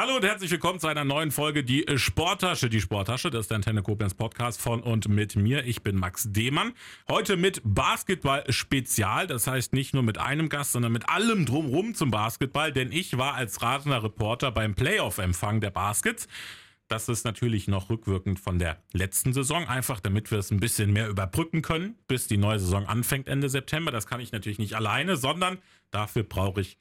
Hallo und herzlich willkommen zu einer neuen Folge Die Sporttasche. Die Sporttasche, das ist der Antenne Koblenz Podcast von und mit mir. Ich bin Max Demann. Heute mit Basketball Spezial. Das heißt nicht nur mit einem Gast, sondern mit allem drumrum zum Basketball. Denn ich war als ratender Reporter beim Playoff-Empfang der Baskets. Das ist natürlich noch rückwirkend von der letzten Saison, einfach damit wir es ein bisschen mehr überbrücken können, bis die neue Saison anfängt Ende September. Das kann ich natürlich nicht alleine, sondern dafür brauche ich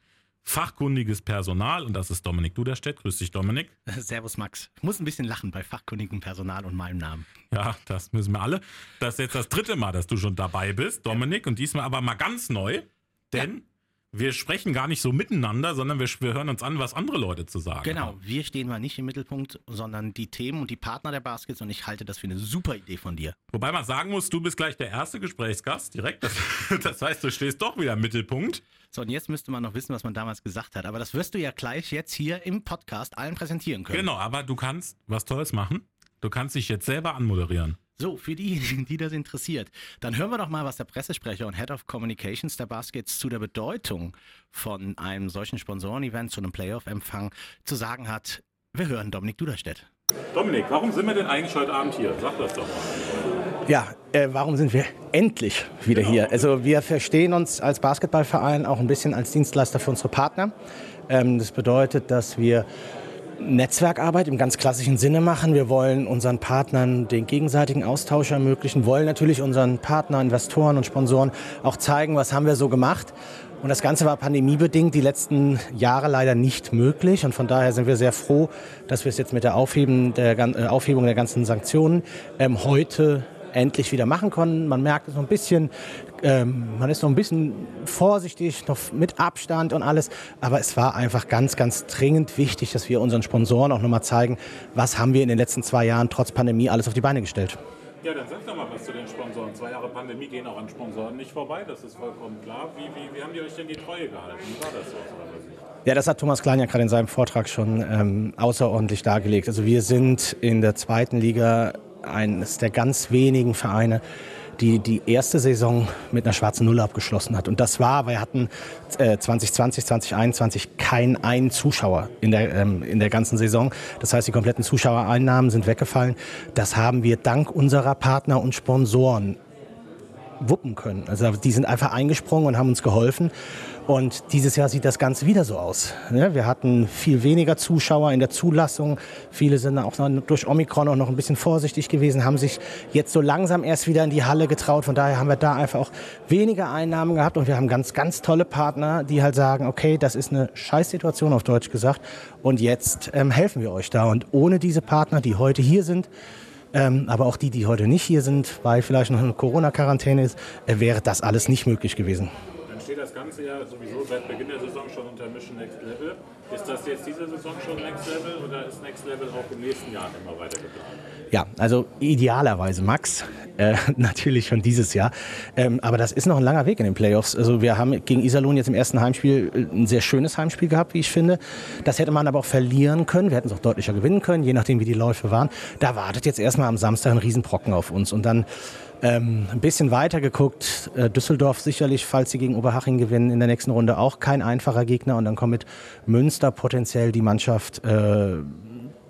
fachkundiges Personal und das ist Dominik Duderstedt. Grüß dich, Dominik. Servus, Max. Ich muss ein bisschen lachen bei fachkundigem Personal und meinem Namen. Ja, das müssen wir alle. Das ist jetzt das dritte Mal, dass du schon dabei bist, Dominik, und diesmal aber mal ganz neu, denn ja wir sprechen gar nicht so miteinander, sondern wir, wir, hören uns an, was andere Leute zu sagen genau, haben. Genau, wir stehen mal nicht im Mittelpunkt, sondern die Themen und die Partner der Baskets und ich halte das für eine super Idee von dir. Wobei man sagen muss, du bist gleich der erste Gesprächsgast, direkt. Das, das heißt, du stehst doch wieder im Mittelpunkt. So, und jetzt müsste man noch wissen, was man damals gesagt hat. Aber das wirst du ja gleich jetzt hier im Podcast allen präsentieren können. Genau, aber du kannst was Tolles machen. Du kannst dich jetzt selber anmoderieren. So, für diejenigen, die das interessiert, dann hören wir doch mal, was der Pressesprecher und Head of Communications der Baskets zu der Bedeutung von einem solchen Sponsorenevent, zu einem Playoff-Empfang zu sagen hat. Wir hören Dominik Duderstedt. Dominik, warum sind wir denn eigentlich heute Abend hier? Sag das doch mal. Ja, äh, warum sind wir endlich wieder genau. hier? Also wir verstehen uns als Basketballverein auch ein bisschen als Dienstleister für unsere Partner. Ähm, das bedeutet, dass wir Netzwerkarbeit im ganz klassischen Sinne machen. Wir wollen unseren Partnern den gegenseitigen Austausch ermöglichen, wollen natürlich unseren Partnern, Investoren und Sponsoren auch zeigen, was haben wir so gemacht. Und das Ganze war pandemiebedingt die letzten Jahre leider nicht möglich. Und von daher sind wir sehr froh, dass wir es jetzt mit der, Aufheben der äh, Aufhebung der ganzen Sanktionen ähm, heute endlich wieder machen konnten. Man merkt es so ein bisschen, ähm, man ist noch ein bisschen vorsichtig, noch mit Abstand und alles. Aber es war einfach ganz, ganz dringend wichtig, dass wir unseren Sponsoren auch nochmal zeigen, was haben wir in den letzten zwei Jahren trotz Pandemie alles auf die Beine gestellt. Ja, dann sag doch mal was zu den Sponsoren. Zwei Jahre Pandemie gehen auch an Sponsoren nicht vorbei, das ist vollkommen klar. Wie, wie, wie haben die euch denn die Treue gehalten? Wie war das so? Ja, das hat Thomas Klein ja gerade in seinem Vortrag schon ähm, außerordentlich dargelegt. Also wir sind in der zweiten Liga eines der ganz wenigen Vereine, die die erste Saison mit einer schwarzen Null abgeschlossen hat. Und das war, wir hatten äh, 2020, 2021 keinen einen Zuschauer in der, ähm, in der ganzen Saison. Das heißt, die kompletten Zuschauereinnahmen sind weggefallen. Das haben wir dank unserer Partner und Sponsoren wuppen können. Also die sind einfach eingesprungen und haben uns geholfen. Und dieses Jahr sieht das Ganze wieder so aus. Wir hatten viel weniger Zuschauer in der Zulassung. Viele sind auch durch Omikron auch noch ein bisschen vorsichtig gewesen, haben sich jetzt so langsam erst wieder in die Halle getraut. Von daher haben wir da einfach auch weniger Einnahmen gehabt. Und wir haben ganz, ganz tolle Partner, die halt sagen, okay, das ist eine Scheißsituation auf Deutsch gesagt. Und jetzt ähm, helfen wir euch da. Und ohne diese Partner, die heute hier sind, ähm, aber auch die, die heute nicht hier sind, weil vielleicht noch eine Corona-Quarantäne ist, äh, wäre das alles nicht möglich gewesen das Ganze ja sowieso seit Beginn der Saison schon unter Mission Next Level. Ist das jetzt diese Saison schon Next Level oder ist Next Level auch im nächsten Jahr immer weiter geplant? Ja, also idealerweise, Max, äh, natürlich schon dieses Jahr. Ähm, aber das ist noch ein langer Weg in den Playoffs. Also wir haben gegen Iserlohn jetzt im ersten Heimspiel äh, ein sehr schönes Heimspiel gehabt, wie ich finde. Das hätte man aber auch verlieren können. Wir hätten es auch deutlicher gewinnen können, je nachdem, wie die Läufe waren. Da wartet jetzt erstmal am Samstag ein Riesenbrocken auf uns. Und dann ähm, ein bisschen weiter geguckt, äh, Düsseldorf sicherlich, falls sie gegen Oberhaching gewinnen, in der nächsten Runde auch kein einfacher Gegner. Und dann kommt mit Münster potenziell die Mannschaft, äh,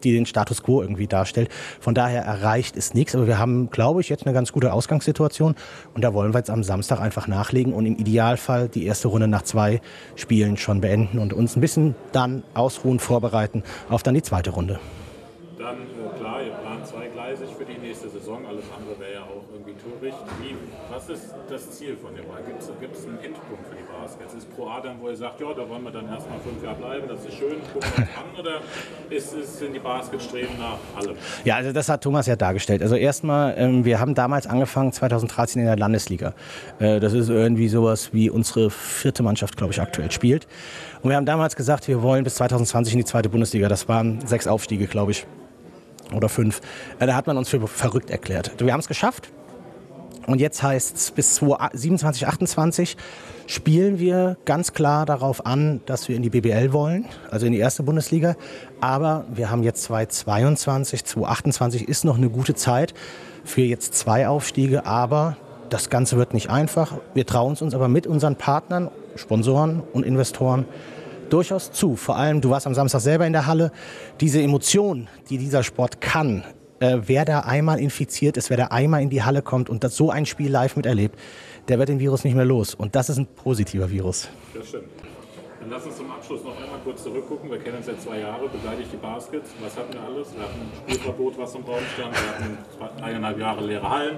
die den Status quo irgendwie darstellt. Von daher erreicht ist nichts. Aber wir haben, glaube ich, jetzt eine ganz gute Ausgangssituation. Und da wollen wir jetzt am Samstag einfach nachlegen und im Idealfall die erste Runde nach zwei Spielen schon beenden und uns ein bisschen dann ausruhen, vorbereiten auf dann die zweite Runde. Dann, äh, klar, ihr plant zweigleisig für die nächste Saison. Alles andere wäre ja auch Bericht, wie, was ist das Ziel von dem Ball? Gibt es einen Endpunkt für die Adam, wo ihr sagt, ja, da wollen wir dann erstmal fünf Jahre bleiben, das ist schön, gucken wir an, oder ist, ist, sind die Baskets streben nach allem? Ja, also das hat Thomas ja dargestellt. Also erstmal, ähm, wir haben damals angefangen, 2013 in der Landesliga. Äh, das ist irgendwie sowas, wie unsere vierte Mannschaft, glaube ich, aktuell spielt. Und wir haben damals gesagt, wir wollen bis 2020 in die zweite Bundesliga. Das waren sechs Aufstiege, glaube ich oder fünf. Äh, da hat man uns für verrückt erklärt. Wir haben es geschafft. Und jetzt heißt es, bis 2027, 28 spielen wir ganz klar darauf an, dass wir in die BBL wollen, also in die erste Bundesliga. Aber wir haben jetzt 2022, 2028 ist noch eine gute Zeit für jetzt zwei Aufstiege. Aber das Ganze wird nicht einfach. Wir trauen es uns aber mit unseren Partnern, Sponsoren und Investoren durchaus zu. Vor allem, du warst am Samstag selber in der Halle. Diese Emotion, die dieser Sport kann, äh, wer da einmal infiziert ist, wer da einmal in die Halle kommt und das so ein Spiel live miterlebt, der wird den Virus nicht mehr los. Und das ist ein positiver Virus. Das stimmt. Dann lass uns zum Abschluss noch einmal kurz zurückgucken. Wir kennen uns seit zwei Jahren, begleite ich die Baskets. Was hatten wir alles? Wir hatten ein Spielverbot, was im Raum stand. Wir hatten zwei, eineinhalb Jahre leere Hallen.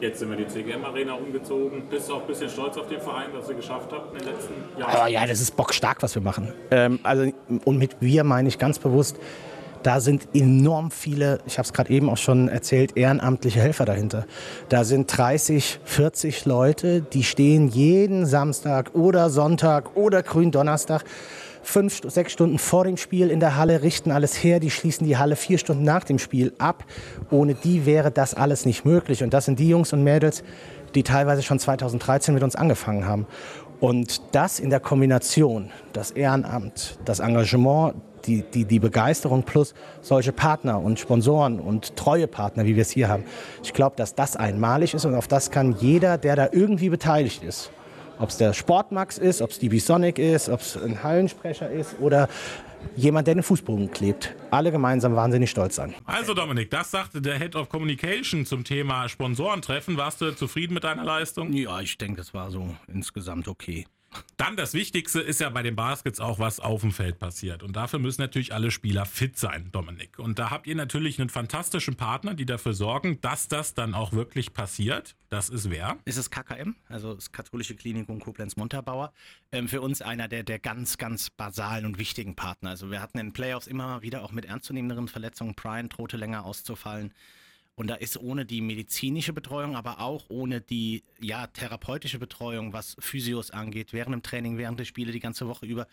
Jetzt sind wir die CGM-Arena umgezogen. Bist du auch ein bisschen stolz auf den Verein, was ihr geschafft habt in den letzten Jahren? Aber ja, das ist bockstark, was wir machen. Ähm, also, und mit wir meine ich ganz bewusst, da sind enorm viele, ich habe es gerade eben auch schon erzählt, ehrenamtliche Helfer dahinter. Da sind 30, 40 Leute, die stehen jeden Samstag oder Sonntag oder Gründonnerstag fünf, sechs Stunden vor dem Spiel in der Halle, richten alles her, die schließen die Halle vier Stunden nach dem Spiel ab. Ohne die wäre das alles nicht möglich. Und das sind die Jungs und Mädels, die teilweise schon 2013 mit uns angefangen haben. Und das in der Kombination, das Ehrenamt, das Engagement, die, die, die Begeisterung plus solche Partner und Sponsoren und treue Partner, wie wir es hier haben. Ich glaube, dass das einmalig ist und auf das kann jeder, der da irgendwie beteiligt ist, ob es der Sportmax ist, ob es die Bisonic ist, ob es ein Hallensprecher ist oder jemand, der den Fußboden klebt. Alle gemeinsam wahnsinnig stolz sein. Also Dominik, das sagte der Head of Communication zum Thema Sponsorentreffen. Warst du zufrieden mit deiner Leistung? Ja, ich denke, das war so insgesamt okay. Dann das Wichtigste ist ja bei den Baskets auch, was auf dem Feld passiert. Und dafür müssen natürlich alle Spieler fit sein, Dominik. Und da habt ihr natürlich einen fantastischen Partner, die dafür sorgen, dass das dann auch wirklich passiert. Das ist wer? Ist es KKM, also das Katholische Klinikum Koblenz-Montabaur. Ähm, für uns einer der, der ganz, ganz basalen und wichtigen Partner. Also wir hatten in Playoffs immer wieder auch mit ernstzunehmenderen Verletzungen. Brian drohte länger auszufallen. Und da ist ohne die medizinische Betreuung, aber auch ohne die ja, therapeutische Betreuung, was Physios angeht, während dem Training, während der Spiele, die ganze Woche über,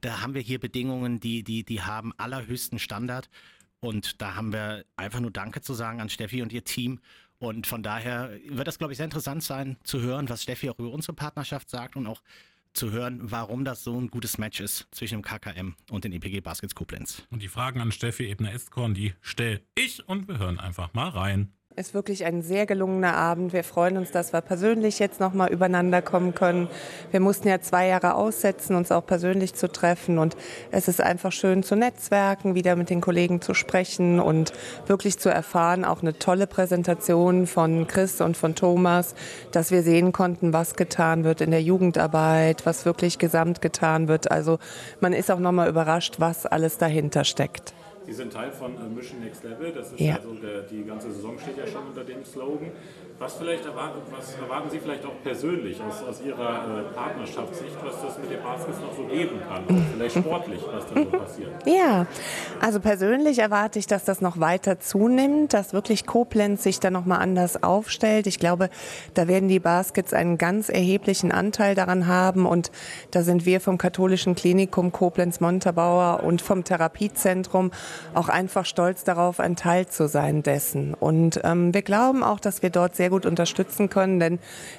da haben wir hier Bedingungen, die, die, die haben allerhöchsten Standard. Und da haben wir einfach nur Danke zu sagen an Steffi und ihr Team. Und von daher wird das, glaube ich, sehr interessant sein zu hören, was Steffi auch über unsere Partnerschaft sagt und auch zu hören, warum das so ein gutes Match ist zwischen dem KKM und den EPG Baskets Koblenz. Und die Fragen an Steffi Ebner-Estkorn, die stelle ich und wir hören einfach mal rein. Ist wirklich ein sehr gelungener Abend. Wir freuen uns, dass wir persönlich jetzt noch mal übereinander kommen können. Wir mussten ja zwei Jahre aussetzen, uns auch persönlich zu treffen. Und es ist einfach schön zu netzwerken, wieder mit den Kollegen zu sprechen und wirklich zu erfahren. Auch eine tolle Präsentation von Chris und von Thomas, dass wir sehen konnten, was getan wird in der Jugendarbeit, was wirklich gesamt getan wird. Also man ist auch noch mal überrascht, was alles dahinter steckt. Sie sind Teil von äh, Mission Next Level. Das ist ja. also der, die ganze Saison steht ja schon unter dem Slogan. Was, vielleicht erwarten, was erwarten Sie vielleicht auch persönlich aus, aus Ihrer äh, Partnerschaftssicht, was das mit den Baskets noch so geben kann? vielleicht sportlich, was da so passiert? Ja, also persönlich erwarte ich, dass das noch weiter zunimmt, dass wirklich Koblenz sich da nochmal anders aufstellt. Ich glaube, da werden die Baskets einen ganz erheblichen Anteil daran haben und da sind wir vom katholischen Klinikum Koblenz-Montabaur und vom Therapiezentrum auch einfach stolz darauf, ein Teil zu sein dessen. Und ähm, wir glauben auch, dass wir dort sehr gut unterstützen können, denn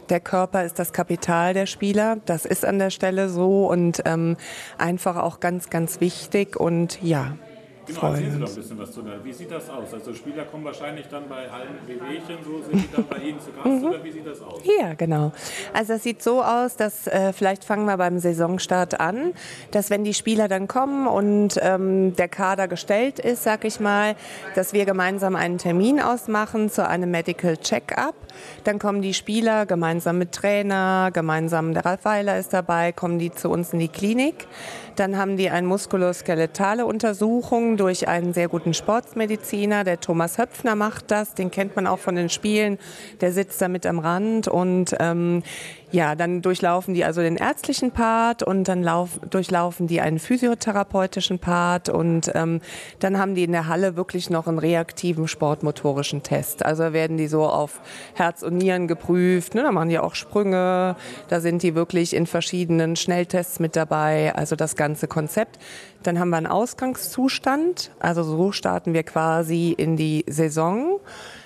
der Körper ist das Kapital der Spieler. Das ist an der Stelle so und ähm, einfach auch ganz, ganz wichtig. Und ja, Genau, erzählen Sie doch ein bisschen was zu. Wie sieht das aus? Also Spieler kommen wahrscheinlich dann bei allen WWchen, so sind die dann bei Ihnen zu Gast mhm. oder wie sieht das aus? Ja, genau. Also es sieht so aus, dass äh, vielleicht fangen wir beim Saisonstart an, dass wenn die Spieler dann kommen und ähm, der Kader gestellt ist, sag ich mal, dass wir gemeinsam einen Termin ausmachen zu einem Medical Check-up. Dann kommen die Spieler gemeinsam mit Trainer, gemeinsam der Ralf Weiler ist dabei, kommen die zu uns in die Klinik. Dann haben die eine muskuloskeletale Untersuchung durch einen sehr guten Sportsmediziner. Der Thomas Höpfner macht das, den kennt man auch von den Spielen. Der sitzt da mit am Rand und ähm, ja, dann durchlaufen die also den ärztlichen Part und dann lauf, durchlaufen die einen physiotherapeutischen Part und ähm, dann haben die in der Halle wirklich noch einen reaktiven sportmotorischen Test. Also werden die so auf Herz und Nieren geprüft, ne? da machen die auch Sprünge, da sind die wirklich in verschiedenen Schnelltests mit dabei, also das ganze Konzept. Dann haben wir einen Ausgangszustand, also so starten wir quasi in die Saison.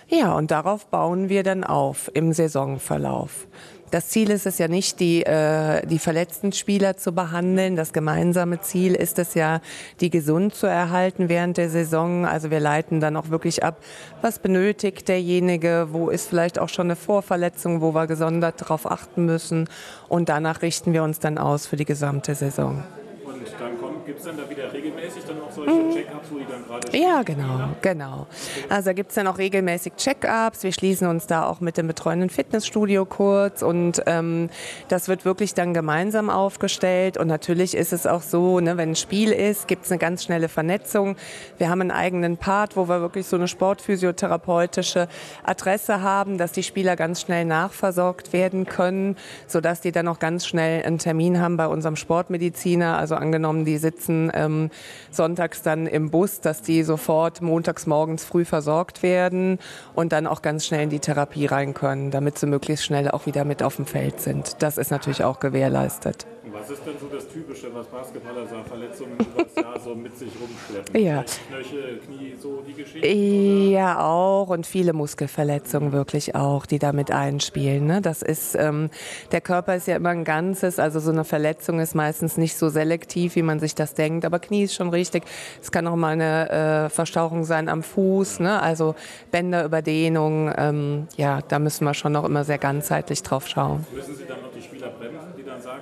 Ja, und darauf bauen wir dann auf im Saisonverlauf. Das Ziel ist es ja nicht, die, äh, die verletzten Spieler zu behandeln. Das gemeinsame Ziel ist es ja, die gesund zu erhalten während der Saison. Also wir leiten dann auch wirklich ab, was benötigt derjenige, wo ist vielleicht auch schon eine Vorverletzung, wo wir gesondert darauf achten müssen. Und danach richten wir uns dann aus für die gesamte Saison. Gibt es dann da wieder regelmäßig dann auch solche mhm. Check-ups, wo die dann gerade Ja, genau, genau. Also da gibt es dann auch regelmäßig Check-ups. Wir schließen uns da auch mit dem betreuenden Fitnessstudio kurz und ähm, das wird wirklich dann gemeinsam aufgestellt. Und natürlich ist es auch so, ne, wenn ein Spiel ist, gibt es eine ganz schnelle Vernetzung. Wir haben einen eigenen Part, wo wir wirklich so eine sportphysiotherapeutische Adresse haben, dass die Spieler ganz schnell nachversorgt werden können, sodass die dann auch ganz schnell einen Termin haben bei unserem Sportmediziner. Also angenommen, die sitzen ähm, sonntags dann im Bus, dass die sofort montags morgens früh versorgt werden und dann auch ganz schnell in die Therapie rein können, damit sie möglichst schnell auch wieder mit auf dem Feld sind. Das ist natürlich auch gewährleistet. Was ist denn so das Typische, was Basketballer so Verletzungen übers Jahr so mit sich rumschleppen? Ja. Knöchel, Knie, so die Geschichte? Ja, auch und viele Muskelverletzungen wirklich auch, die damit einspielen. Ne? Das ist, ähm, der Körper ist ja immer ein Ganzes, also so eine Verletzung ist meistens nicht so selektiv, wie man sich das denkt, aber Knie ist schon richtig. Es kann auch mal eine äh, Verstauchung sein am Fuß, ne? also Bänderüberdehnung, ähm, ja, da müssen wir schon noch immer sehr ganzheitlich drauf schauen. Müssen Sie dann noch die Spieler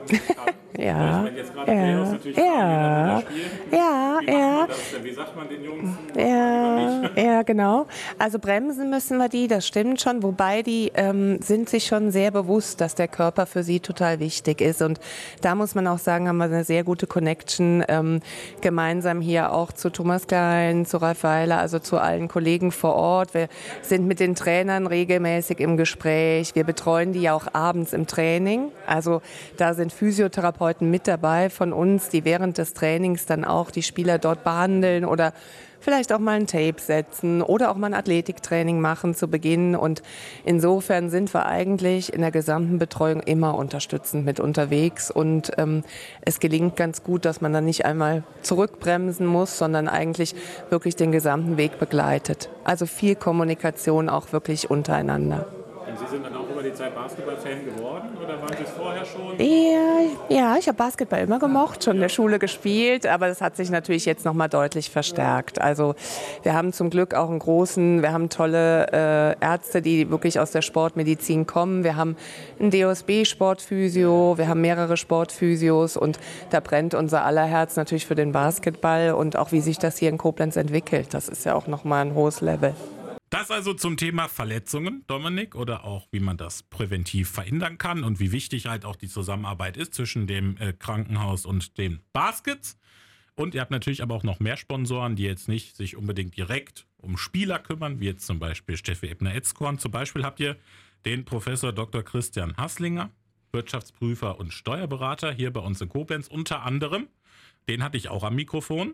Ja. Ja. Ja. Ja. Ja, ja. Wie sagt man den Jungs? Ja, ja, genau. Also bremsen müssen wir die, das stimmt schon. Wobei die ähm, sind sich schon sehr bewusst, dass der Körper für sie total wichtig ist. Und da muss man auch sagen, haben wir eine sehr gute Connection ähm, gemeinsam hier auch zu Thomas Klein, zu Ralf Weiler, also zu allen Kollegen vor Ort. Wir sind mit den Trainern regelmäßig im Gespräch. Wir betreuen die ja auch abends im Training. Also da sind Physiotherapeuten Therapeuten mit dabei von uns, die während des Trainings dann auch die Spieler dort behandeln oder vielleicht auch mal ein Tape setzen oder auch mal ein Athletiktraining machen zu Beginn. Und insofern sind wir eigentlich in der gesamten Betreuung immer unterstützend mit unterwegs. Und ähm, es gelingt ganz gut, dass man dann nicht einmal zurückbremsen muss, sondern eigentlich wirklich den gesamten Weg begleitet. Also viel Kommunikation auch wirklich untereinander. Und Sie sind dann auch über die Zeit Basketballfan geworden oder waren Sie es vorher schon? Ja, ja ich habe Basketball immer gemocht, schon in der Schule gespielt, aber das hat sich natürlich jetzt nochmal deutlich verstärkt. Also wir haben zum Glück auch einen großen, wir haben tolle äh, Ärzte, die wirklich aus der Sportmedizin kommen. Wir haben einen DOSB-Sportphysio, wir haben mehrere Sportphysios und da brennt unser aller Herz natürlich für den Basketball und auch wie sich das hier in Koblenz entwickelt. Das ist ja auch nochmal ein hohes Level. Das also zum Thema Verletzungen, Dominik, oder auch wie man das präventiv verhindern kann und wie wichtig halt auch die Zusammenarbeit ist zwischen dem äh, Krankenhaus und den Baskets. Und ihr habt natürlich aber auch noch mehr Sponsoren, die jetzt nicht sich unbedingt direkt um Spieler kümmern, wie jetzt zum Beispiel Steffi Ebner-Etzkorn. Zum Beispiel habt ihr den Professor Dr. Christian Hasslinger, Wirtschaftsprüfer und Steuerberater hier bei uns in Koblenz unter anderem. Den hatte ich auch am Mikrofon.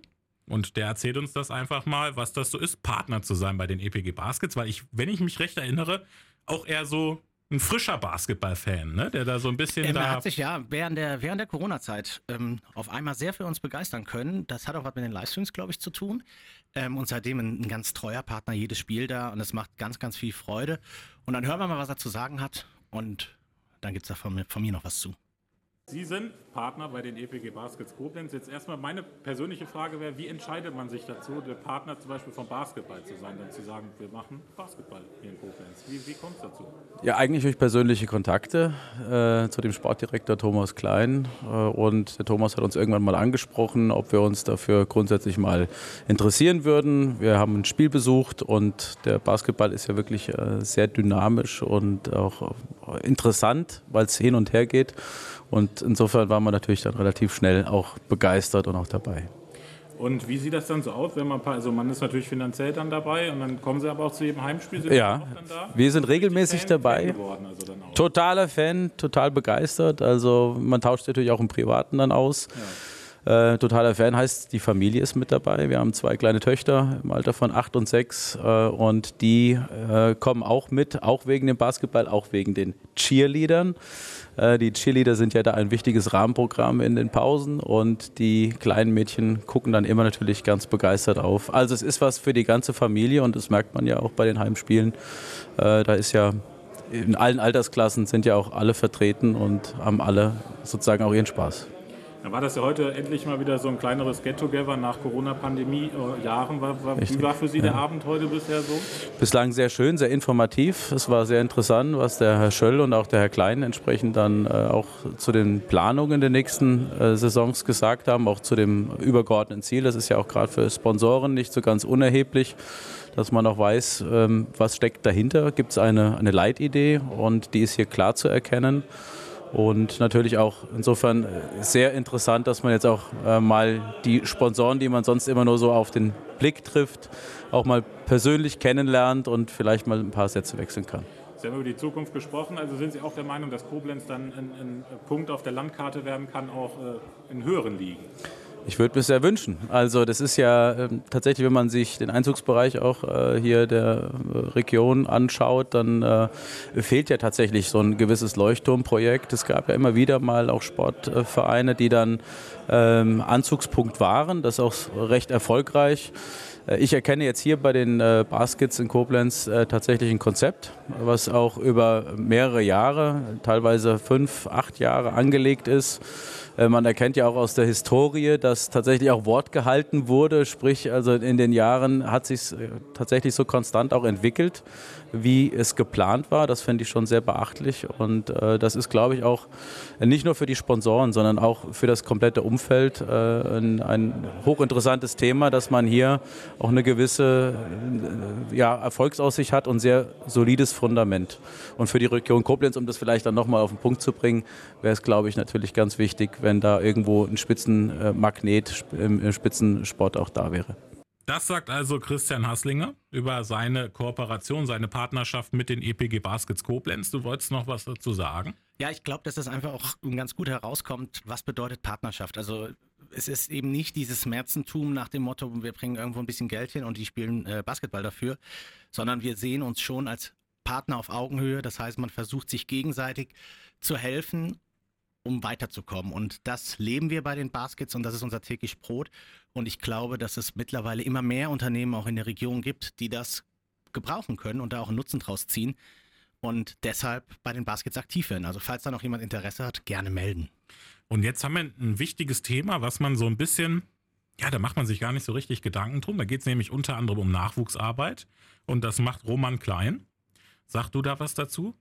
Und der erzählt uns das einfach mal, was das so ist, Partner zu sein bei den EPG Baskets, weil ich, wenn ich mich recht erinnere, auch eher so ein frischer Basketball-Fan, ne? der da so ein bisschen ähm, da. Er hat sich ja während der, während der Corona-Zeit ähm, auf einmal sehr für uns begeistern können. Das hat auch was mit den Livestreams, glaube ich, zu tun. Ähm, und seitdem ein, ein, ganz treuer Partner, jedes Spiel da. Und es macht ganz, ganz viel Freude. Und dann hören wir mal, was er zu sagen hat. Und dann gibt es da von von mir noch was zu. Sie sind Partner bei den EPG Baskets Koblenz. Jetzt erstmal meine persönliche Frage wäre, wie entscheidet man sich dazu, der Partner zum Beispiel vom Basketball zu sein, dann zu sagen, wir machen Basketball hier in Koblenz. Wie, wie kommt es dazu? Ja, eigentlich durch persönliche Kontakte äh, zu dem Sportdirektor Thomas Klein. Äh, und der Thomas hat uns irgendwann mal angesprochen, ob wir uns dafür grundsätzlich mal interessieren würden. Wir haben ein Spiel besucht und der Basketball ist ja wirklich äh, sehr dynamisch und auch interessant, weil es hin und her geht. Und insofern war man natürlich dann relativ schnell auch begeistert und auch dabei. Und wie sieht das dann so aus, wenn man, also man ist natürlich finanziell dann dabei und dann kommen Sie aber auch zu jedem Heimspiel? Sind ja, wir sind regelmäßig Fan, dabei. Fan geworden, also Totaler Fan, total begeistert. Also man tauscht natürlich auch im Privaten dann aus. Ja. Äh, totaler Fan heißt, die Familie ist mit dabei. Wir haben zwei kleine Töchter im Alter von acht und sechs äh, und die äh, kommen auch mit, auch wegen dem Basketball, auch wegen den Cheerleadern. Äh, die Cheerleader sind ja da ein wichtiges Rahmenprogramm in den Pausen und die kleinen Mädchen gucken dann immer natürlich ganz begeistert auf. Also es ist was für die ganze Familie und das merkt man ja auch bei den Heimspielen. Äh, da ist ja in allen Altersklassen sind ja auch alle vertreten und haben alle sozusagen auch ihren Spaß. Dann war das ja heute endlich mal wieder so ein kleineres Get-Together nach Corona-Pandemie-Jahren. Wie war für Sie der Abend heute bisher so? Bislang sehr schön, sehr informativ. Es war sehr interessant, was der Herr Schöll und auch der Herr Klein entsprechend dann äh, auch zu den Planungen der nächsten äh, Saisons gesagt haben, auch zu dem übergeordneten Ziel. Das ist ja auch gerade für Sponsoren nicht so ganz unerheblich dass man auch weiß, ähm, was steckt dahinter. Gibt es eine, eine Leitidee und die ist hier klar zu erkennen. Und natürlich auch insofern sehr interessant, dass man jetzt auch äh, mal die Sponsoren, die man sonst immer nur so auf den Blick trifft, auch mal persönlich kennenlernt und vielleicht mal ein paar Sätze wechseln kann. Sie haben über die Zukunft gesprochen. Also sind Sie auch der Meinung, dass Koblenz dann ein, ein Punkt auf der Landkarte werden kann, auch äh, in höheren Ligen? Ich würde mir sehr wünschen. Also das ist ja äh, tatsächlich, wenn man sich den Einzugsbereich auch äh, hier der äh, Region anschaut, dann äh, fehlt ja tatsächlich so ein gewisses Leuchtturmprojekt. Es gab ja immer wieder mal auch Sportvereine, die dann ähm, Anzugspunkt waren, das auch recht erfolgreich. Äh, ich erkenne jetzt hier bei den äh, Baskets in Koblenz tatsächlich ein Konzept, was auch über mehrere Jahre, teilweise fünf, acht Jahre angelegt ist. Man erkennt ja auch aus der Historie, dass tatsächlich auch Wort gehalten wurde, sprich also in den Jahren hat sich tatsächlich so konstant auch entwickelt wie es geplant war. Das fände ich schon sehr beachtlich. Und äh, das ist, glaube ich, auch nicht nur für die Sponsoren, sondern auch für das komplette Umfeld äh, ein, ein, hochinteressantes Thema, dass man hier auch eine gewisse äh, ja, Erfolgsaussicht hat und sehr solides Fundament. Und für die Region Koblenz, um das vielleicht dann nochmal auf den Punkt zu bringen, wäre es, glaube ich, natürlich ganz wichtig, wenn da irgendwo ein Spitzenmagnet im Spitzensport auch da wäre. Das sagt also Christian Hasslinger über seine Kooperation, seine Partnerschaft mit den EPG Baskets Koblenz. Du wolltest noch was dazu sagen? Ja, ich glaube, dass das einfach auch ganz gut herauskommt, was bedeutet Partnerschaft. Also es ist eben nicht dieses Märzentum nach dem Motto, wir bringen irgendwo ein bisschen Geld hin und die spielen äh, Basketball dafür, sondern wir sehen uns schon als Partner auf Augenhöhe. Das heißt, man versucht sich gegenseitig zu helfen um weiterzukommen. Und das leben wir bei den Baskets und das ist unser täglich Brot. Und ich glaube, dass es mittlerweile immer mehr Unternehmen auch in der Region gibt, die das gebrauchen können und da auch einen Nutzen draus ziehen und deshalb bei den Baskets aktiv werden. Also falls da noch jemand Interesse hat, gerne melden. Und jetzt haben wir ein wichtiges Thema, was man so ein bisschen, ja, da macht man sich gar nicht so richtig Gedanken drum. Da geht es nämlich unter anderem um Nachwuchsarbeit und das macht Roman Klein. Sag du da was dazu?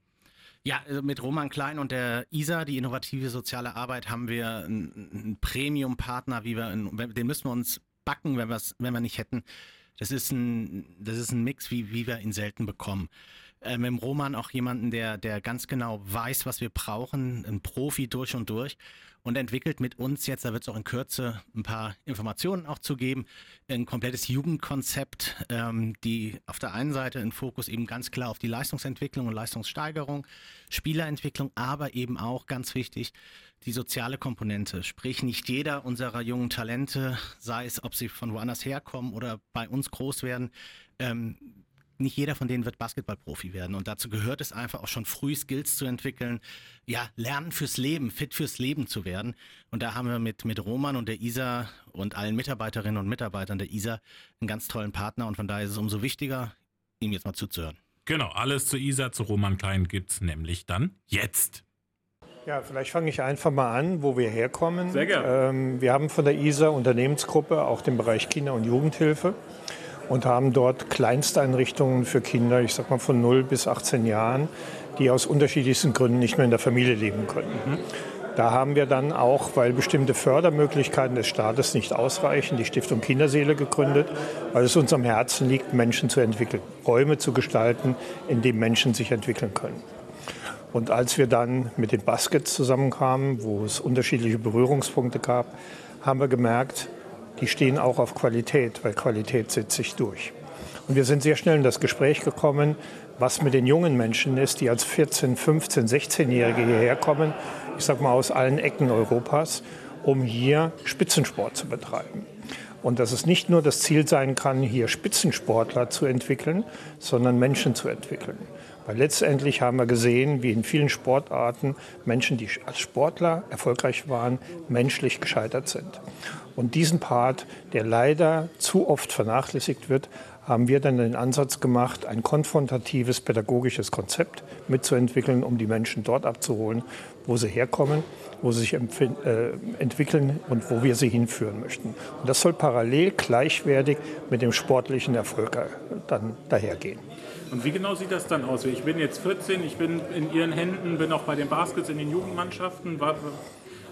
Ja, also mit Roman Klein und der ISA, die innovative soziale Arbeit, haben wir einen Premium-Partner, wie wir, den müssen wir uns backen, wenn, wenn wir nicht hätten. Das ist ein, das ist ein Mix, wie, wie wir ihn selten bekommen. Äh, mit dem Roman auch jemanden, der, der ganz genau weiß, was wir brauchen, ein Profi durch und durch und entwickelt mit uns jetzt, da wird es auch in Kürze ein paar Informationen auch zu geben, ein komplettes Jugendkonzept, ähm, die auf der einen Seite einen Fokus eben ganz klar auf die Leistungsentwicklung und Leistungssteigerung, Spielerentwicklung, aber eben auch ganz wichtig die soziale Komponente. Sprich, nicht jeder unserer jungen Talente, sei es, ob sie von woanders herkommen oder bei uns groß werden, ähm, nicht jeder von denen wird Basketballprofi werden. Und dazu gehört es einfach auch schon früh Skills zu entwickeln, ja, lernen fürs Leben, fit fürs Leben zu werden. Und da haben wir mit, mit Roman und der ISA und allen Mitarbeiterinnen und Mitarbeitern der ISA einen ganz tollen Partner. Und von daher ist es umso wichtiger, ihm jetzt mal zuzuhören. Genau, alles zu ISA, zu Roman Klein gibt es nämlich dann jetzt. Ja, vielleicht fange ich einfach mal an, wo wir herkommen. Sehr gerne. Ähm, wir haben von der ISA Unternehmensgruppe auch den Bereich Kinder- und Jugendhilfe und haben dort Kleinsteinrichtungen für Kinder, ich sag mal von 0 bis 18 Jahren, die aus unterschiedlichsten Gründen nicht mehr in der Familie leben können. Mhm. Da haben wir dann auch, weil bestimmte Fördermöglichkeiten des Staates nicht ausreichen, die Stiftung Kinderseele gegründet, weil es uns am Herzen liegt, Menschen zu entwickeln, Räume zu gestalten, in denen Menschen sich entwickeln können. Und als wir dann mit den Baskets zusammenkamen, wo es unterschiedliche Berührungspunkte gab, haben wir gemerkt, die stehen auch auf Qualität, weil Qualität setzt sich durch. Und wir sind sehr schnell in das Gespräch gekommen, was mit den jungen Menschen ist, die als 14, 15, 16-Jährige hierher kommen, ich sage mal aus allen Ecken Europas, um hier Spitzensport zu betreiben. Und dass es nicht nur das Ziel sein kann, hier Spitzensportler zu entwickeln, sondern Menschen zu entwickeln. Weil letztendlich haben wir gesehen, wie in vielen Sportarten Menschen, die als Sportler erfolgreich waren, menschlich gescheitert sind. Und diesen Part, der leider zu oft vernachlässigt wird, haben wir dann den Ansatz gemacht, ein konfrontatives pädagogisches Konzept mitzuentwickeln, um die Menschen dort abzuholen, wo sie herkommen, wo sie sich äh, entwickeln und wo wir sie hinführen möchten. Und das soll parallel gleichwertig mit dem sportlichen Erfolg äh, dann dahergehen. Und wie genau sieht das dann aus? Ich bin jetzt 14, ich bin in Ihren Händen, bin auch bei den Baskets in den Jugendmannschaften.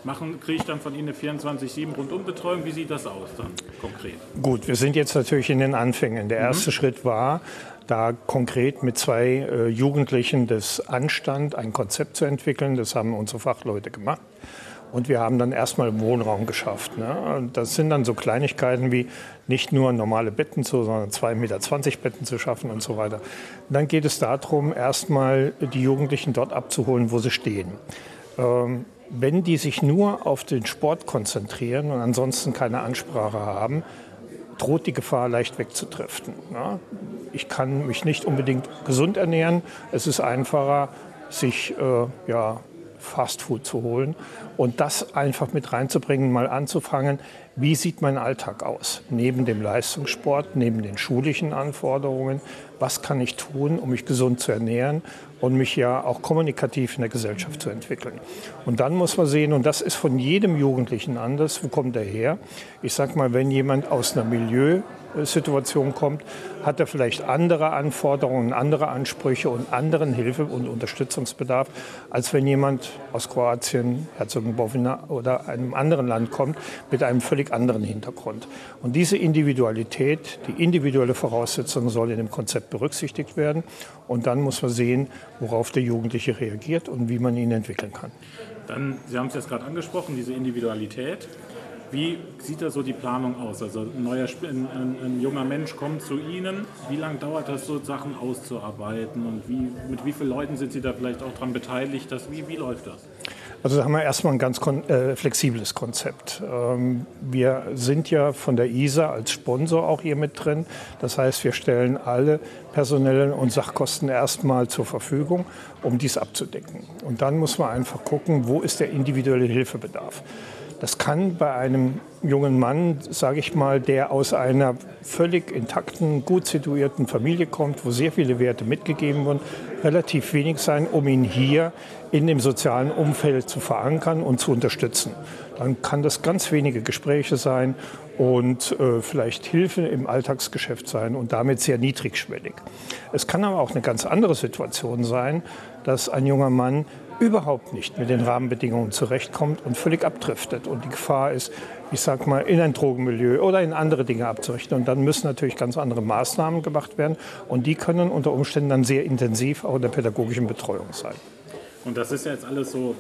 Machen, kriege ich dann von Ihnen eine 24-7 Rundumbetreuung? Wie sieht das aus dann konkret? Gut, wir sind jetzt natürlich in den Anfängen. Der erste mhm. Schritt war, da konkret mit zwei äh, Jugendlichen des Anstand ein Konzept zu entwickeln. Das haben unsere Fachleute gemacht. Und wir haben dann erstmal Wohnraum geschafft. Ne? Das sind dann so Kleinigkeiten wie nicht nur normale Betten zu, sondern 2,20 Meter Betten zu schaffen und so weiter. dann geht es darum, erstmal die Jugendlichen dort abzuholen, wo sie stehen. Ähm, wenn die sich nur auf den Sport konzentrieren und ansonsten keine Ansprache haben, droht die Gefahr leicht wegzudriften. Ja? Ich kann mich nicht unbedingt gesund ernähren. Es ist einfacher, sich äh, ja, Fastfood zu holen und das einfach mit reinzubringen, mal anzufangen, wie sieht mein Alltag aus? Neben dem Leistungssport, neben den schulischen Anforderungen, was kann ich tun, um mich gesund zu ernähren und mich ja auch kommunikativ in der Gesellschaft zu entwickeln. Und dann muss man sehen, und das ist von jedem Jugendlichen anders, wo kommt er her? Ich sage mal, wenn jemand aus einer Milieu Situation kommt, hat er vielleicht andere Anforderungen, andere Ansprüche und anderen Hilfe- und Unterstützungsbedarf, als wenn jemand aus Kroatien, Herzegowina oder einem anderen Land kommt mit einem völlig anderen Hintergrund. Und diese Individualität, die individuelle Voraussetzung soll in dem Konzept berücksichtigt werden. Und dann muss man sehen, worauf der Jugendliche reagiert und wie man ihn entwickeln kann. Dann, Sie haben es jetzt gerade angesprochen, diese Individualität. Wie sieht da so die Planung aus? Also ein, neuer, ein, ein, ein junger Mensch kommt zu Ihnen. Wie lange dauert das, so Sachen auszuarbeiten? Und wie, mit wie vielen Leuten sind Sie da vielleicht auch daran beteiligt? Das, wie, wie läuft das? Also da haben wir erstmal ein ganz äh, flexibles Konzept. Ähm, wir sind ja von der ISA als Sponsor auch hier mit drin. Das heißt, wir stellen alle personellen und Sachkosten erstmal zur Verfügung, um dies abzudecken. Und dann muss man einfach gucken, wo ist der individuelle Hilfebedarf. Das kann bei einem jungen Mann, sage ich mal, der aus einer völlig intakten, gut situierten Familie kommt, wo sehr viele Werte mitgegeben wurden, relativ wenig sein, um ihn hier in dem sozialen Umfeld zu verankern und zu unterstützen. Dann kann das ganz wenige Gespräche sein und äh, vielleicht Hilfe im Alltagsgeschäft sein und damit sehr niedrigschwellig. Es kann aber auch eine ganz andere Situation sein, dass ein junger Mann überhaupt nicht mit den Rahmenbedingungen zurechtkommt und völlig abdriftet. Und die Gefahr ist, ich sag mal, in ein Drogenmilieu oder in andere Dinge abzurichten. Und dann müssen natürlich ganz andere Maßnahmen gemacht werden. Und die können unter Umständen dann sehr intensiv auch in der pädagogischen Betreuung sein. Und das ist ja jetzt alles so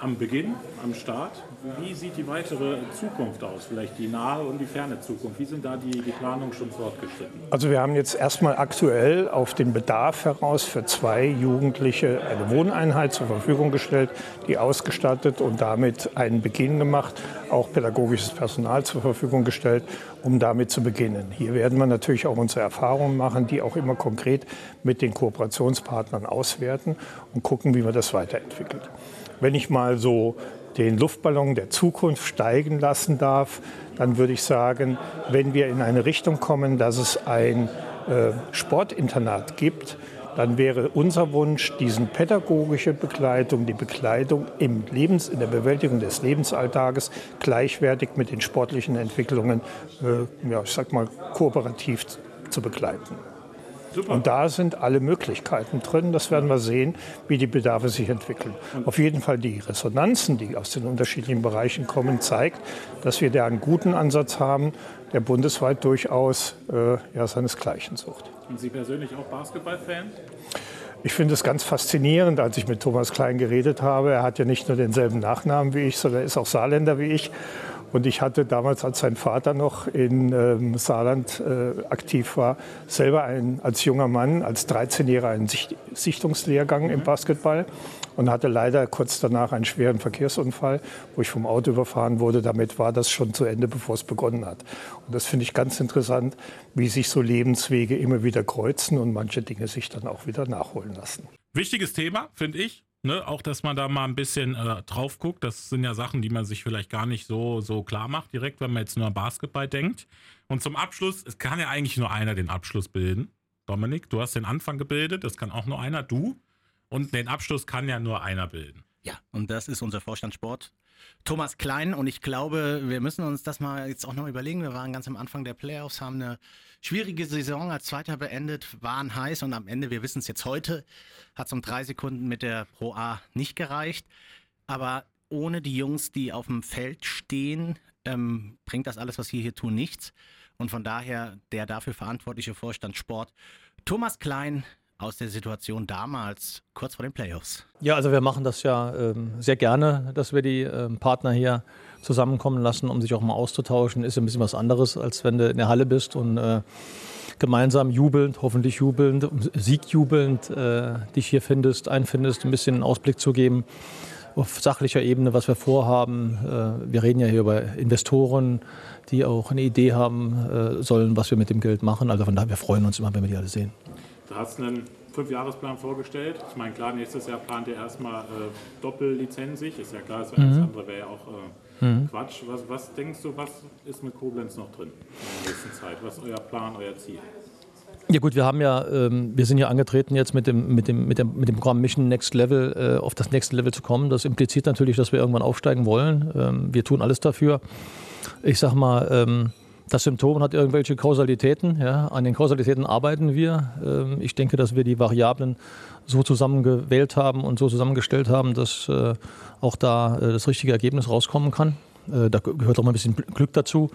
am Beginn, am Start. Wie sieht die weitere Zukunft aus? Vielleicht die nahe und die ferne Zukunft? Wie sind da die, die Planungen schon fortgeschritten? Also wir haben jetzt erstmal aktuell auf den Bedarf heraus für zwei Jugendliche eine Wohneinheit zur Verfügung gestellt, die ausgestattet und damit einen Beginn gemacht, auch pädagogisches Personal zur Verfügung gestellt, um damit zu beginnen. Hier werden wir natürlich auch unsere Erfahrungen machen, die auch immer konkret mit den Kooperationspartnern auswerten und gucken, wie man das weiterentwickelt. Wenn ich mal so den Luftballon der Zukunft steigen lassen darf, dann würde ich sagen, wenn wir in eine Richtung kommen, dass es ein äh, Sportinternat gibt, dann wäre unser Wunsch, diesen pädagogische Begleitung, die Begleitung im Lebens, in der Bewältigung des Lebensalltages gleichwertig mit den sportlichen Entwicklungen, äh, ja, ich sag mal, kooperativ zu begleiten. Super. Und da sind alle Möglichkeiten drin. Das werden wir sehen, wie die Bedarfe sich entwickeln. Auf jeden Fall die Resonanzen, die aus den unterschiedlichen Bereichen kommen, zeigt, dass wir da einen guten Ansatz haben, der bundesweit durchaus äh, ja, seinesgleichen sucht. Und Sie persönlich auch Basketball-Fan? Ich finde es ganz faszinierend, als ich mit Thomas Klein geredet habe. Er hat ja nicht nur denselben Nachnamen wie ich, sondern er ist auch Saarländer wie ich. Und ich hatte damals, als sein Vater noch in ähm, Saarland äh, aktiv war, selber ein, als junger Mann, als 13-Jähriger einen Sicht Sichtungslehrgang im Basketball und hatte leider kurz danach einen schweren Verkehrsunfall, wo ich vom Auto überfahren wurde. Damit war das schon zu Ende, bevor es begonnen hat. Und das finde ich ganz interessant, wie sich so Lebenswege immer wieder kreuzen und manche Dinge sich dann auch wieder nachholen lassen. Wichtiges Thema, finde ich Ne, auch, dass man da mal ein bisschen äh, drauf guckt. Das sind ja Sachen, die man sich vielleicht gar nicht so, so klar macht, direkt, wenn man jetzt nur an Basketball denkt. Und zum Abschluss, es kann ja eigentlich nur einer den Abschluss bilden. Dominik, du hast den Anfang gebildet, das kann auch nur einer, du. Und den Abschluss kann ja nur einer bilden. Ja, und das ist unser Vorstand Sport. Thomas Klein und ich glaube, wir müssen uns das mal jetzt auch noch überlegen. Wir waren ganz am Anfang der Playoffs, haben eine schwierige Saison als Zweiter beendet, waren heiß und am Ende, wir wissen es jetzt heute, hat es um drei Sekunden mit der Pro A nicht gereicht. Aber ohne die Jungs, die auf dem Feld stehen, ähm, bringt das alles, was wir hier tun, nichts. Und von daher der dafür verantwortliche Vorstand Sport, Thomas Klein, aus der Situation damals, kurz vor den Playoffs? Ja, also wir machen das ja ähm, sehr gerne, dass wir die ähm, Partner hier zusammenkommen lassen, um sich auch mal auszutauschen. Ist ein bisschen was anderes, als wenn du in der Halle bist und äh, gemeinsam jubelnd, hoffentlich jubelnd, siegjubelnd äh, dich hier findest, einfindest, ein bisschen einen Ausblick zu geben auf sachlicher Ebene, was wir vorhaben. Äh, wir reden ja hier über Investoren, die auch eine Idee haben äh, sollen, was wir mit dem Geld machen. Also von daher, wir freuen uns immer, wenn wir die alle sehen. Du hast einen Fünfjahresplan vorgestellt. Ich meine, klar, nächstes Jahr plant ihr erstmal äh, doppellizenzig. Ist ja klar, das mhm. andere wäre ja auch äh, mhm. Quatsch. Was, was, denkst du, was ist mit Koblenz noch drin in der nächsten Zeit? Was ist euer Plan, euer Ziel? Ja gut, wir haben ja, ähm, wir sind ja angetreten jetzt mit dem, mit dem, mit dem, mit dem Programm Mission Next Level äh, auf das nächste Level zu kommen. Das impliziert natürlich, dass wir irgendwann aufsteigen wollen. Ähm, wir tun alles dafür. Ich sag mal, ähm, das Symptom hat irgendwelche Kausalitäten. Ja. An den Kausalitäten arbeiten wir. Ähm, ich denke, dass wir die Variablen so zusammengewählt haben und so zusammengestellt haben, dass äh, auch da äh, das richtige Ergebnis rauskommen kann. Äh, da gehört auch mal ein bisschen Glück dazu.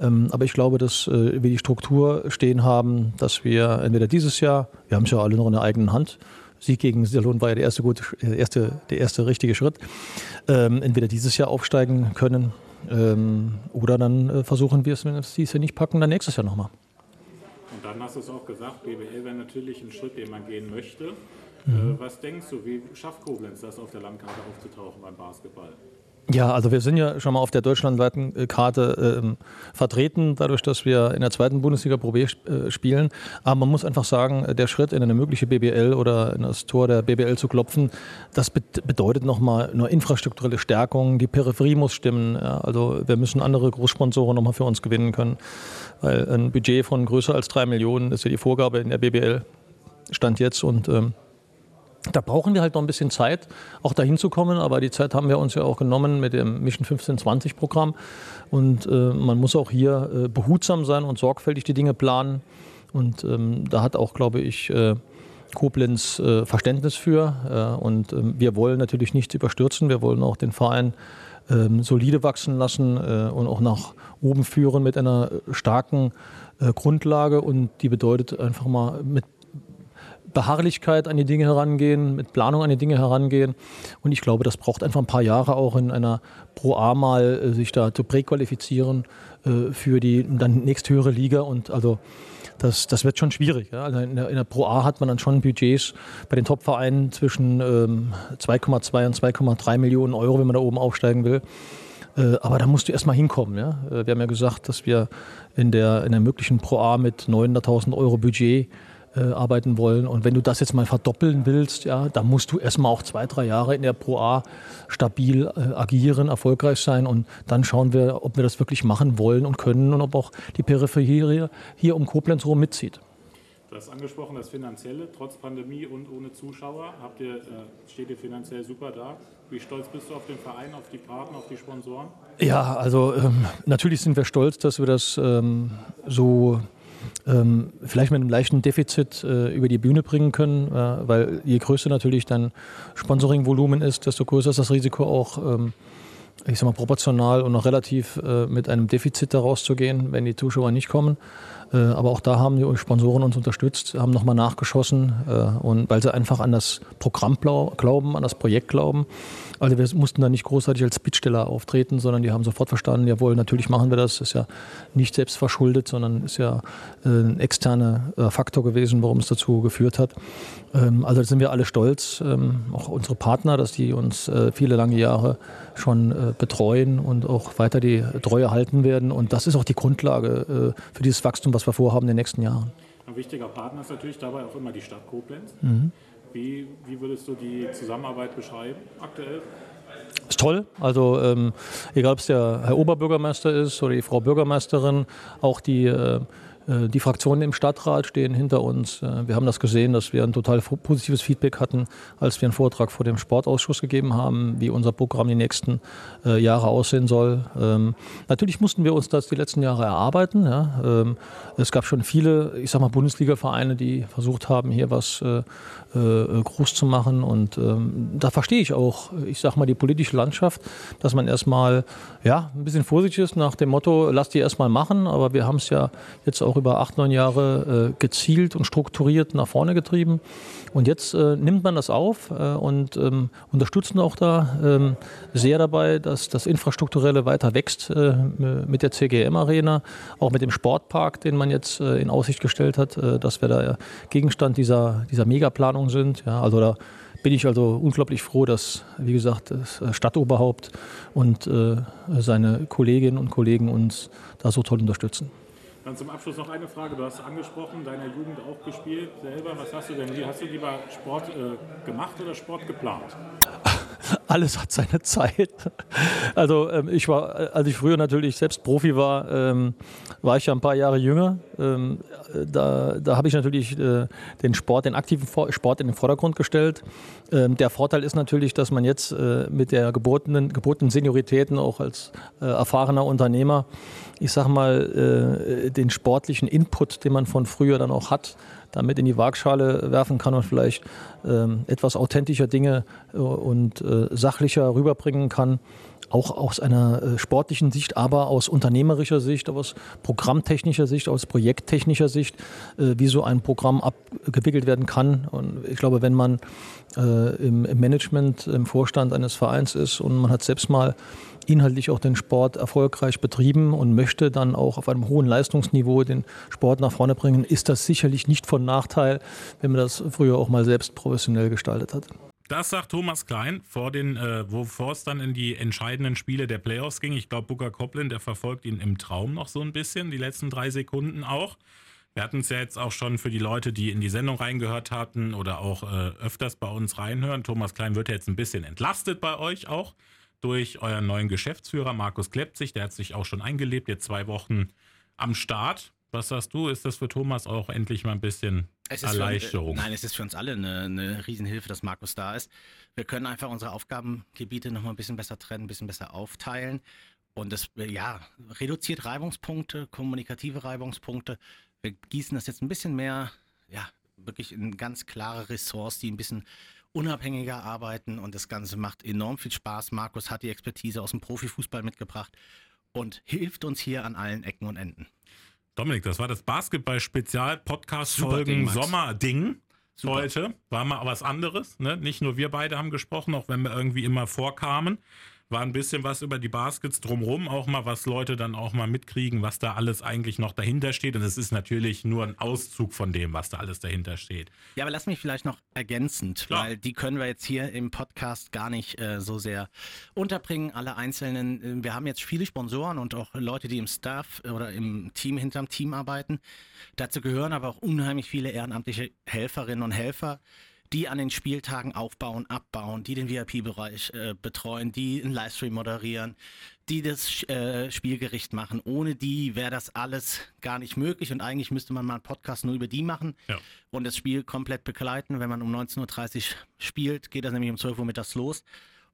Ähm, aber ich glaube, dass wir die Struktur stehen haben, dass wir entweder dieses Jahr, wir haben es ja alle noch in der eigenen Hand, Sieg gegen Salon war ja der erste, gute, erste, der erste richtige Schritt. Ähm, entweder dieses Jahr aufsteigen können ähm, oder dann äh, versuchen wir es, wenn wir es dieses Jahr nicht packen, dann nächstes Jahr nochmal. Und dann hast du es auch gesagt, BWL wäre natürlich ein Schritt, den man gehen möchte. Mhm. Äh, was denkst du, wie schafft Koblenz das auf der Landkarte aufzutauchen beim Basketball? Ja, also wir sind ja schon mal auf der deutschlandweiten äh, Karte äh, vertreten, dadurch, dass wir in der zweiten Bundesliga Pro B äh, spielen. Aber man muss einfach sagen, der Schritt in eine mögliche BBL oder in das Tor der BBL zu klopfen, das be bedeutet nochmal eine infrastrukturelle Stärkung. Die Peripherie muss stimmen. Ja, also wir müssen andere Großsponsoren nochmal für uns gewinnen können, weil ein Budget von größer als drei Millionen ist ja die Vorgabe in der BBL Stand jetzt und ähm, da brauchen wir halt noch ein bisschen Zeit, auch dahin zu kommen, aber die Zeit haben wir uns ja auch genommen mit dem Mission 1520 Programm. Und äh, man muss auch hier äh, behutsam sein und sorgfältig die Dinge planen. Und ähm, da hat auch, glaube ich, äh, Koblenz äh, Verständnis für. Äh, und ähm, wir wollen natürlich nichts überstürzen. Wir wollen auch den Verein ähm, solide wachsen lassen äh, und auch nach oben führen mit einer starken Grundlage. Und die bedeutet einfach mal mit Beharrlichkeit an die Dinge herangehen, mit Planung an die Dinge herangehen. Und ich glaube, das braucht einfach ein paar Jahre auch in einer Pro A mal äh, sich da zu präqualifizieren äh, für die dann nächsthöhere Liga. Und also das, das wird schon schwierig. Ja. Also in, der, in, der, Pro A hat man dann schon Budgets bei den Top-Vereinen zwischen ähm, 2,2 und 2,3 Millionen Euro, wenn man da oben aufsteigen will. Äh, aber da musst du erstmal hinkommen. Ja? Wir haben ja gesagt, dass wir in der, in der möglichen Pro A mit 900.000 Euro Budget äh, arbeiten wollen. Und wenn du das jetzt mal verdoppeln willst, ja, dann musst du erstmal auch zwei, drei Jahre in der Pro A stabil äh, agieren, erfolgreich sein und dann schauen wir, ob wir das wirklich machen wollen und können und ob auch die Peripherie hier um Koblenz rum mitzieht. Du hast angesprochen, das Finanzielle, trotz Pandemie und ohne Zuschauer, habt ihr, äh, steht ihr finanziell super da. Wie stolz bist du auf den Verein, auf die Partner, auf die Sponsoren? Ja, also ähm, natürlich sind wir stolz, dass wir das ähm, so ähm, vielleicht mit einem leichten Defizit äh, über die Bühne bringen können, äh, weil je größer natürlich dein Sponsoringvolumen ist, desto größer ist das Risiko auch, ähm, ich sag mal, proportional und noch relativ äh, mit einem Defizit daraus zu gehen, wenn die Zuschauer nicht kommen. Äh, aber auch da haben die Sponsoren uns unterstützt, haben nochmal nachgeschossen äh, und weil sie einfach an das Programm glauben, an das Projekt glauben. Also wir mussten da nicht großartig als Bittsteller auftreten, sondern die haben sofort verstanden, jawohl, natürlich machen wir das. Ist ja nicht selbst verschuldet, sondern ist ja äh, ein externer Faktor gewesen, warum es dazu geführt hat. Ähm, also da sind wir alle stolz, ähm, auch unsere Partner, dass die uns viele lange Jahre schon betreuen und auch weiter die Treue halten werden. Und das ist auch die Grundlage für dieses Wachstum, was wir vorhaben in den nächsten Jahren. Ein wichtiger Partner ist natürlich dabei auch immer die Stadt Koblenz. Mhm. Wie, wie würdest du die Zusammenarbeit beschreiben aktuell? Ist toll. Also ähm, egal, ob es der Herr Oberbürgermeister ist oder die Frau Bürgermeisterin, auch die äh, die Fraktionen im Stadtrat stehen hinter uns. Äh, wir haben das gesehen, dass wir ein total positives Feedback hatten, als wir einen Vortrag vor dem Sportausschuss gegeben haben, wie unser Programm die nächsten äh, Jahre aussehen soll. Ähm, natürlich mussten wir uns das die letzten Jahre erarbeiten. Ähm, es gab schon viele, ich sag mal, Bundesliga-Vereine, die versucht haben, hier was groß zu machen. Und ähm, da verstehe ich auch, ich sag mal, die politische Landschaft, dass man erstmal ja, ein bisschen vorsichtig ist nach dem Motto, lass die erstmal machen. Aber wir haben es ja jetzt auch über acht, neun Jahre äh, gezielt und strukturiert nach vorne getrieben. Und jetzt äh, nimmt man das auf äh, und ähm, unterstützen auch da ähm, sehr dabei, dass das Infrastrukturelle weiter wächst mit der CGM-Arena, auch mit dem Sportpark, den man jetzt in Aussicht gestellt hat, dass wir da Gegenstand dieser, dieser Megaplanung sind. Ja, also da bin ich also unglaublich froh, dass, wie gesagt, das Stadtoberhaupt und äh, seine Kolleginnen und Kollegen uns da so toll unterstützen. Dann zum Abschluss noch eine Frage. Du hast angesprochen, deiner Jugend auch gespielt selber. Was hast du denn? Hast du lieber Sport äh, gemacht oder Sport geplant? alles hat seine Zeit. Also ähm, ich war, als ich früher natürlich selbst Profi war, ähm, war ich ja ein paar Jahre jünger. Ähm, da da habe ich natürlich äh, den Sport, den aktiven Sport in den Vordergrund gestellt. Ähm, der Vorteil ist natürlich, dass man jetzt äh, mit der gebotenen, gebotenen Senioritäten auch als äh, erfahrener Unternehmer, ich sag mal, äh, den sportlichen Input, den man von früher dann auch hat, damit in die Waagschale werfen kann und vielleicht ähm, etwas authentischer Dinge äh, und äh, sachlicher rüberbringen kann. Auch aus einer äh, sportlichen Sicht, aber aus unternehmerischer Sicht, aus programmtechnischer Sicht, aus projekttechnischer Sicht, äh, wie so ein Programm abgewickelt werden kann. Und ich glaube, wenn man äh, im, im Management, im Vorstand eines Vereins ist und man hat selbst mal inhaltlich auch den Sport erfolgreich betrieben und möchte dann auch auf einem hohen Leistungsniveau den Sport nach vorne bringen, ist das sicherlich nicht von Nachteil, wenn man das früher auch mal selbst professionell gestaltet hat. Das sagt Thomas Klein, vor den, äh, bevor es dann in die entscheidenden Spiele der Playoffs ging. Ich glaube, Booker Coplin, der verfolgt ihn im Traum noch so ein bisschen, die letzten drei Sekunden auch. Wir hatten es ja jetzt auch schon für die Leute, die in die Sendung reingehört hatten oder auch äh, öfters bei uns reinhören. Thomas Klein wird jetzt ein bisschen entlastet bei euch auch durch euren neuen Geschäftsführer Markus Klepzig. Der hat sich auch schon eingelebt, jetzt zwei Wochen am Start. Was sagst du? Ist das für Thomas auch endlich mal ein bisschen Erleichterung? Für, nein, es ist für uns alle eine, eine Riesenhilfe, dass Markus da ist. Wir können einfach unsere Aufgabengebiete noch mal ein bisschen besser trennen, ein bisschen besser aufteilen. Und das ja, reduziert Reibungspunkte, kommunikative Reibungspunkte. Wir gießen das jetzt ein bisschen mehr, ja, wirklich in ganz klare Ressorts, die ein bisschen unabhängiger arbeiten und das Ganze macht enorm viel Spaß. Markus hat die Expertise aus dem Profifußball mitgebracht und hilft uns hier an allen Ecken und Enden. Dominik, das war das Basketball-Spezial-Podcast-Folgen Sommer-Ding. Heute war mal was anderes. Ne? Nicht nur wir beide haben gesprochen, auch wenn wir irgendwie immer vorkamen war ein bisschen was über die Baskets drumrum, auch mal, was Leute dann auch mal mitkriegen, was da alles eigentlich noch dahinter steht. Und es ist natürlich nur ein Auszug von dem, was da alles dahinter steht. Ja, aber lass mich vielleicht noch ergänzend, Klar. weil die können wir jetzt hier im Podcast gar nicht äh, so sehr unterbringen, alle einzelnen. Äh, wir haben jetzt viele Sponsoren und auch Leute, die im Staff oder im Team hinterm Team arbeiten. Dazu gehören aber auch unheimlich viele ehrenamtliche Helferinnen und Helfer die an den Spieltagen aufbauen, abbauen, die den VIP-Bereich äh, betreuen, die einen Livestream moderieren, die das äh, Spielgericht machen. Ohne die wäre das alles gar nicht möglich und eigentlich müsste man mal einen Podcast nur über die machen ja. und das Spiel komplett begleiten. Wenn man um 19.30 Uhr spielt, geht das nämlich um 12 Uhr mittags los.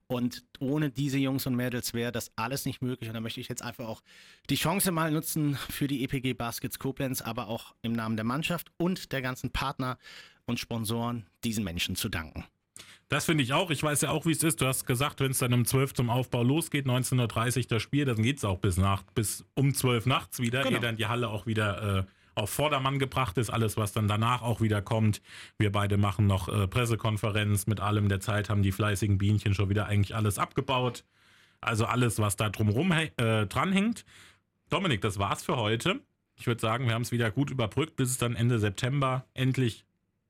Und ohne diese Jungs und Mädels wäre das alles nicht möglich. Und da möchte ich jetzt einfach auch die Chance mal nutzen für die EPG Baskets Koblenz, aber auch im Namen der Mannschaft und der ganzen Partner und Sponsoren diesen Menschen zu danken. Das finde ich auch. Ich weiß ja auch, wie es ist. Du hast gesagt, wenn es dann um 12 zum Aufbau losgeht, 19.30 Uhr das Spiel, dann geht es auch bis, nach, bis um 12 nachts wieder, genau. ehe dann die Halle auch wieder äh, auf Vordermann gebracht ist. Alles, was dann danach auch wieder kommt. Wir beide machen noch äh, Pressekonferenz mit allem. Der Zeit haben die fleißigen Bienchen schon wieder eigentlich alles abgebaut. Also alles, was da drumherum äh, dranhängt. Dominik, das war's für heute. Ich würde sagen, wir haben es wieder gut überbrückt, bis es dann Ende September endlich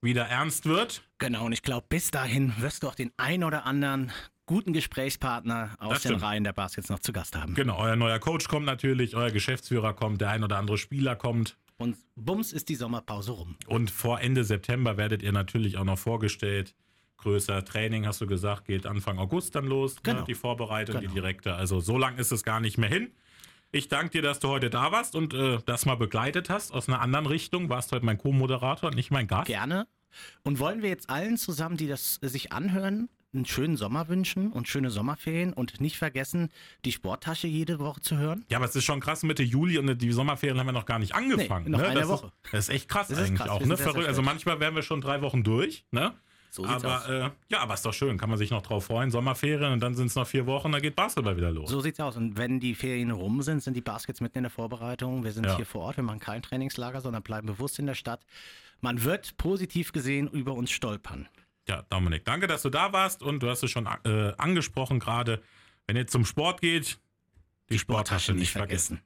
wieder ernst wird. Genau, und ich glaube, bis dahin wirst du auch den ein oder anderen guten Gesprächspartner aus den Reihen der Baskets noch zu Gast haben. Genau, euer neuer Coach kommt natürlich, euer Geschäftsführer kommt, der ein oder andere Spieler kommt. Und bums ist die Sommerpause rum. Und vor Ende September werdet ihr natürlich auch noch vorgestellt. Größer Training, hast du gesagt, geht Anfang August dann los. Genau. Ne? Die Vorbereitung, Genau. die direkte. Also so lang ist es gar nicht mehr hin. Ich danke dir, dass du heute da warst und äh, das mal begleitet hast aus einer anderen Richtung. Warst heute mein Co-Moderator und nicht mein Gast. Gerne. Und wollen wir jetzt allen zusammen, die das sich anhören, einen schönen Sommer wünschen und schöne Sommerferien und nicht vergessen, die Sporttasche jede Woche zu hören? Ja, aber es ist schon krass, Mitte Juli und die Sommerferien haben wir noch gar nicht angefangen. Nee, noch ne? eine das Woche. Ist, das ist echt krass Das eigentlich krass, auch. Ne? Verrückt. Also manchmal wären wir schon drei Wochen durch. Ne? So aber. Äh, ja, aber ist doch schön. Kann man sich noch drauf freuen. Sommerferien und dann sind es noch vier Wochen, dann geht Basketball wieder los. So sieht's aus. Und wenn die Ferien rum sind, sind die Baskets mitten in der Vorbereitung. Wir sind Ja. hier vor Ort, wir machen kein Trainingslager, sondern bleiben bewusst in der Stadt. Man wird positiv gesehen über uns stolpern. Ja, Dominik, danke, dass du da warst und du hast es schon äh, angesprochen gerade. Wenn ihr zum Sport geht, die, Sporttasche nicht vergessen.